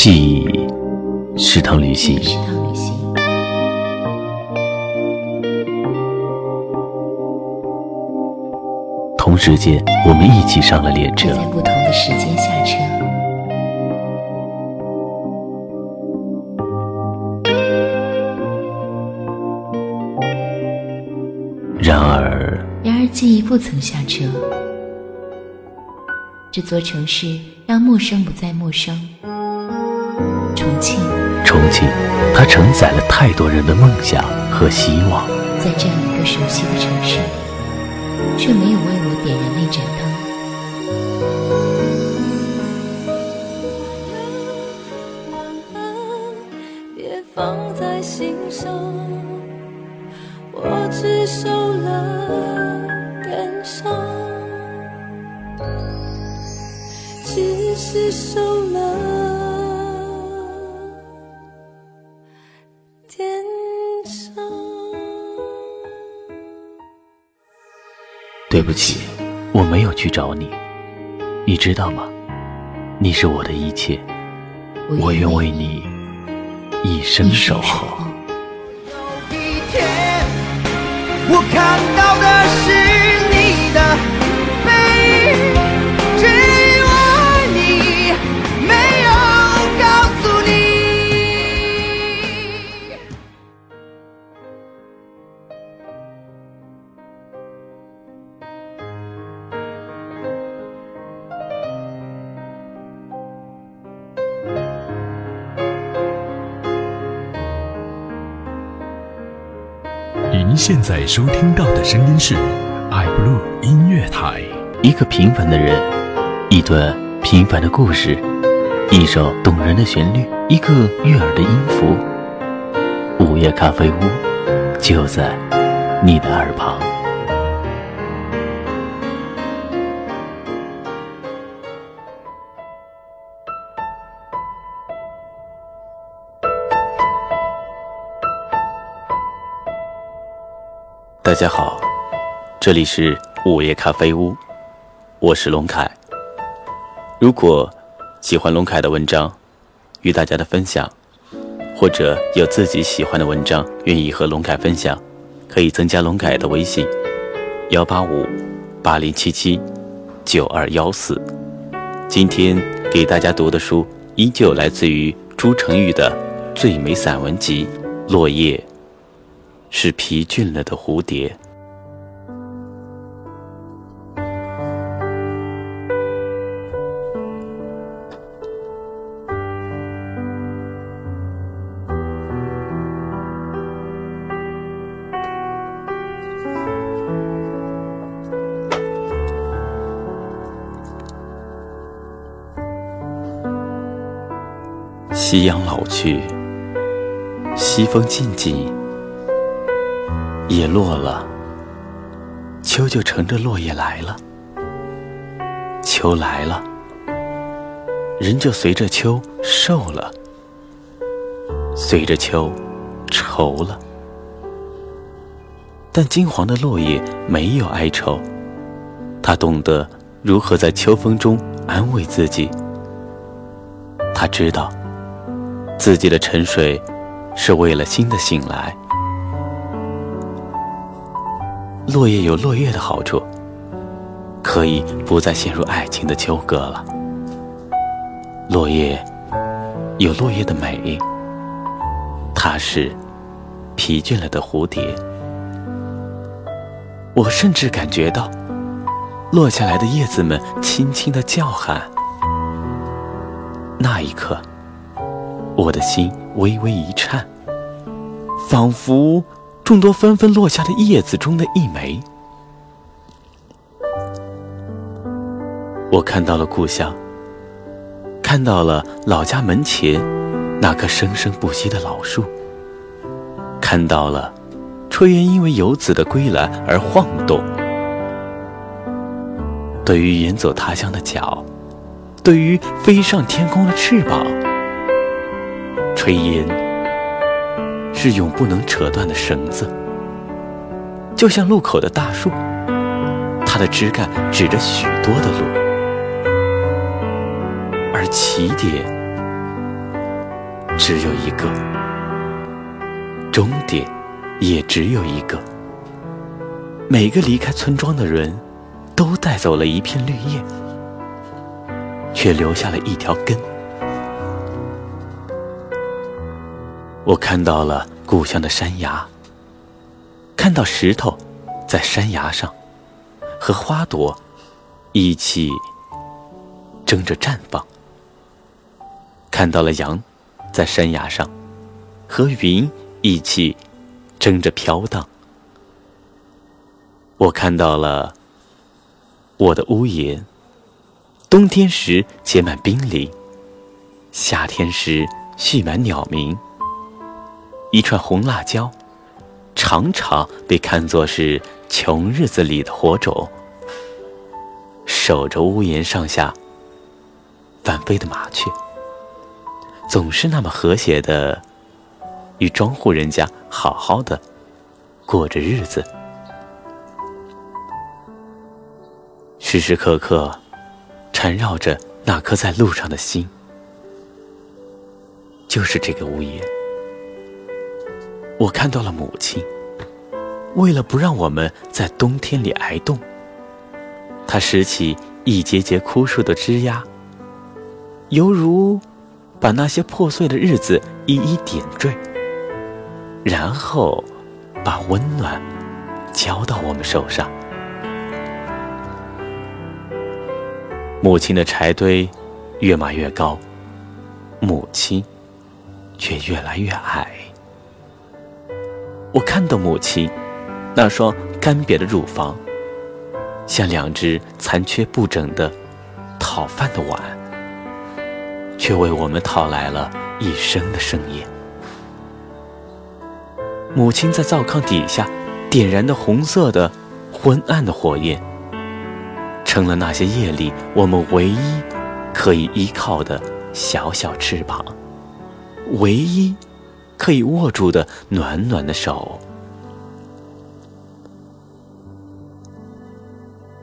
记忆，是趟旅行。同时间，我们一起上了列车。在不同的时间下车。然而，然而记忆不曾下车。这座城市让陌生不再陌生。重庆，重庆，它承载了太多人的梦想和希望。在这样一个熟悉的城市里，却没有为我点燃那盏灯。别放在心上，我只受了点伤。受了对不起，我没有去找你，你知道吗？你是我的一切，我愿为你一生守候。现在收听到的声音是爱 blue 音乐台。一个平凡的人，一段平凡的故事，一首动人的旋律，一个悦耳的音符。午夜咖啡屋，就在你的耳旁。大家好，这里是午夜咖啡屋，我是龙凯。如果喜欢龙凯的文章，与大家的分享，或者有自己喜欢的文章愿意和龙凯分享，可以增加龙凯的微信：幺八五八零七七九二幺四。今天给大家读的书依旧来自于朱成玉的最美散文集《落叶》。是疲倦了的蝴蝶。夕阳老去，西风静静。叶落了，秋就乘着落叶来了。秋来了，人就随着秋瘦了，随着秋愁了。但金黄的落叶没有哀愁，它懂得如何在秋风中安慰自己。他知道，自己的沉睡是为了新的醒来。落叶有落叶的好处，可以不再陷入爱情的纠葛了。落叶有落叶的美，它是疲倦了的蝴蝶。我甚至感觉到落下来的叶子们轻轻的叫喊。那一刻，我的心微微一颤，仿佛……众多纷纷落下的叶子中的一枚，我看到了故乡，看到了老家门前那棵生生不息的老树，看到了炊烟因为游子的归来而晃动。对于远走他乡的脚，对于飞上天空的翅膀，炊烟。是永不能扯断的绳子，就像路口的大树，它的枝干指着许多的路，而起点只有一个，终点也只有一个。每个离开村庄的人，都带走了一片绿叶，却留下了一条根。我看到了故乡的山崖，看到石头在山崖上和花朵一起争着绽放，看到了羊在山崖上和云一起争着飘荡。我看到了我的屋檐，冬天时结满冰凌，夏天时蓄满鸟鸣。一串红辣椒，常常被看作是穷日子里的火种。守着屋檐上下翻飞的麻雀，总是那么和谐的与庄户人家好好的过着日子。时时刻刻缠绕着那颗在路上的心，就是这个屋檐。我看到了母亲，为了不让我们在冬天里挨冻，她拾起一节节枯树的枝丫，犹如把那些破碎的日子一一点缀，然后把温暖交到我们手上。母亲的柴堆越码越高，母亲却越来越矮。我看到母亲那双干瘪的乳房，像两只残缺不整的讨饭的碗，却为我们讨来了一生的盛宴。母亲在灶炕底下点燃的红色的昏暗的火焰，成了那些夜里我们唯一可以依靠的小小翅膀，唯一。可以握住的暖暖的手。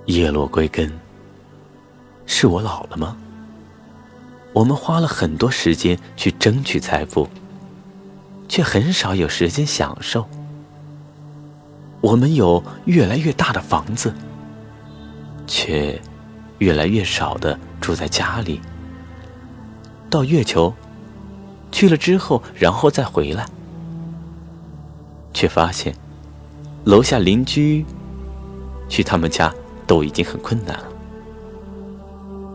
叶落归根，是我老了吗？我们花了很多时间去争取财富，却很少有时间享受。我们有越来越大的房子，却越来越少的住在家里。到月球。去了之后，然后再回来，却发现楼下邻居去他们家都已经很困难了。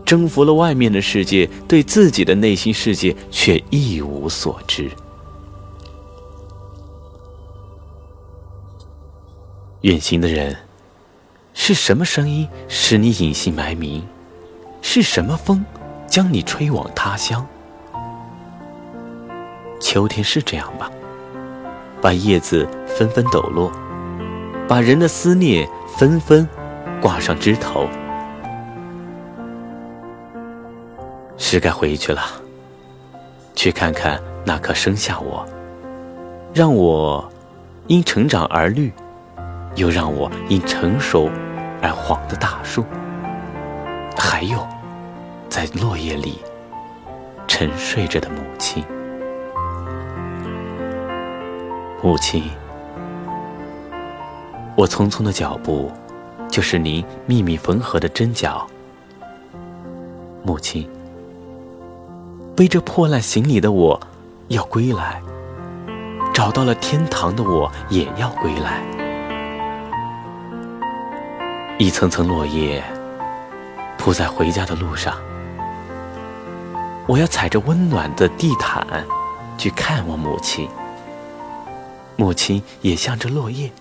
征服了外面的世界，对自己的内心世界却一无所知。远行的人，是什么声音使你隐姓埋名？是什么风将你吹往他乡？秋天是这样吧，把叶子纷纷抖落，把人的思念纷纷挂上枝头。是该回去了，去看看那棵生下我，让我因成长而绿，又让我因成熟而黄的大树，还有在落叶里沉睡着的母亲。母亲，我匆匆的脚步，就是您密密缝合的针脚。母亲，背着破烂行李的我，要归来；找到了天堂的我，也要归来。一层层落叶铺在回家的路上，我要踩着温暖的地毯去看望母亲。母亲也像这落叶，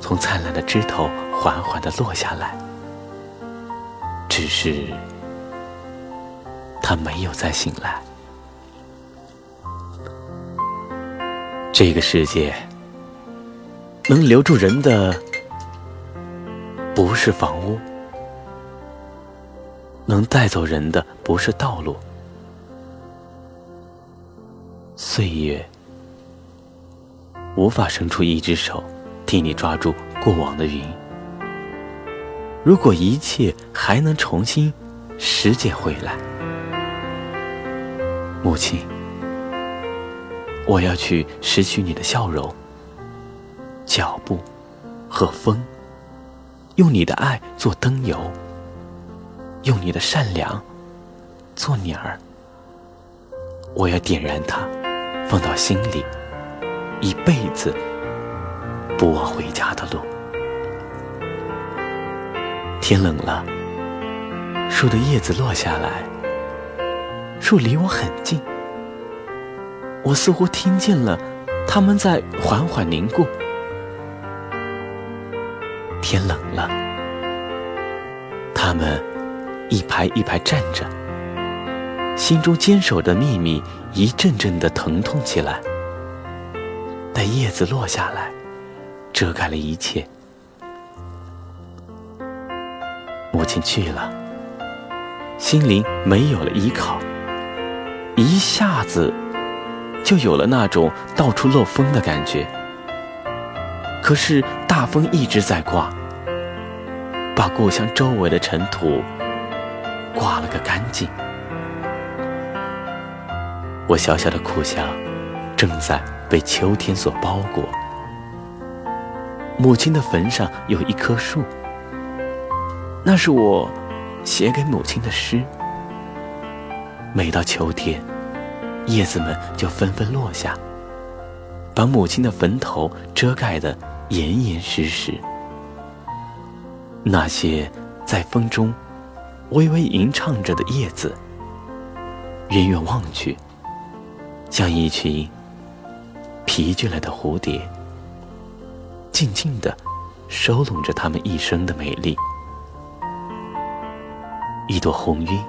从灿烂的枝头缓缓的落下来，只是她没有再醒来。这个世界能留住人的，不是房屋；能带走人的，不是道路。岁月。无法伸出一只手，替你抓住过往的云。如果一切还能重新拾捡回来，母亲，我要去拾取你的笑容、脚步和风，用你的爱做灯油，用你的善良做鸟儿。我要点燃它，放到心里，一辈子不忘回家的路。天冷了，树的叶子落下来，树离我很近，我似乎听见了它们在缓缓凝固。天冷了，它们一排一排站着，心中坚守的秘密一阵阵的疼痛起来。待叶子落下来，遮盖了一切。母亲去了，心灵没有了依靠，一下子就有了那种到处漏风的感觉。可是大风一直在刮，把故乡周围的尘土刮了个干净。我小小的故乡正在被秋天所包裹。母亲的坟上有一棵树。那是我写给母亲的诗。每到秋天，叶子们就纷纷落下，把母亲的坟头遮盖得严严实实。那些在风中微微吟唱着的叶子，远远望去，像一群疲倦了的蝴蝶，静静地收拢着它们一生的美丽。一朵红晕，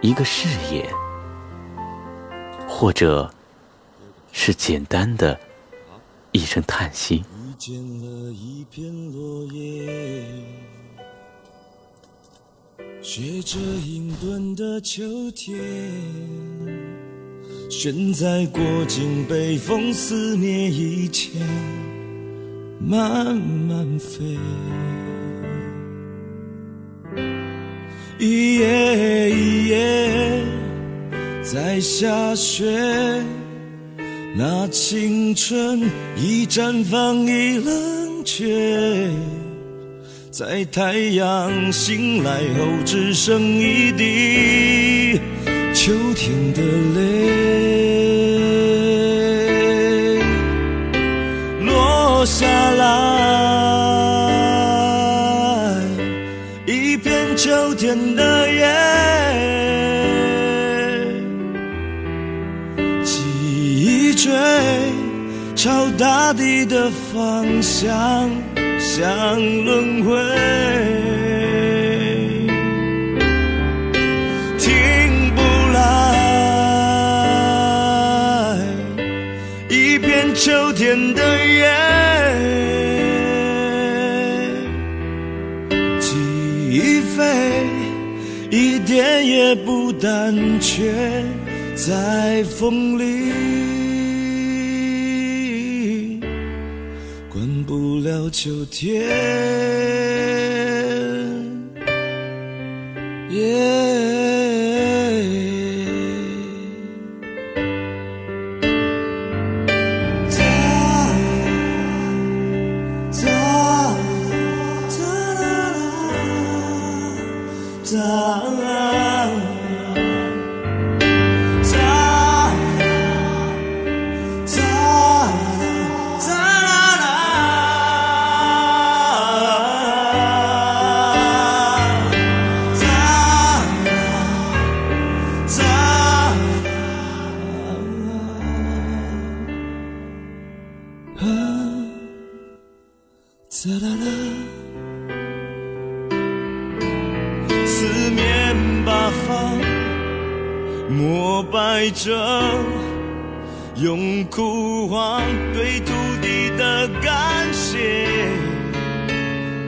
一个誓言，或者是简单的一声叹息。遇见了一片落叶，学着隐遁的秋天，悬在过境被风撕裂以前，慢慢飞。一夜一夜在下雪，那青春已绽放，已冷却，在太阳醒来后，只剩一滴秋天的泪朝大地的方向，像轮回。停不来，一片秋天的叶，记忆飞，一点也不胆怯，在风里，到秋天。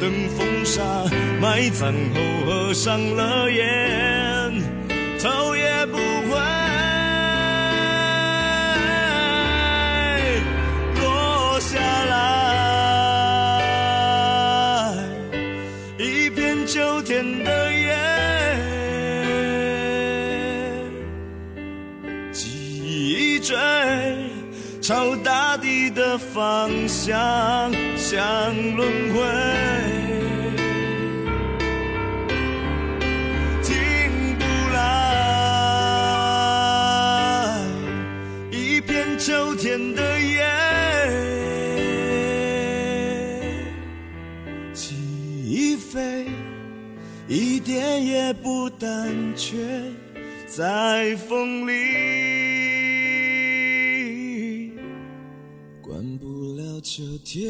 等风沙埋葬后，合上了眼，头也不方向像轮回，停不来。一片秋天的夜，起飞一点也不胆怯，在风里。秋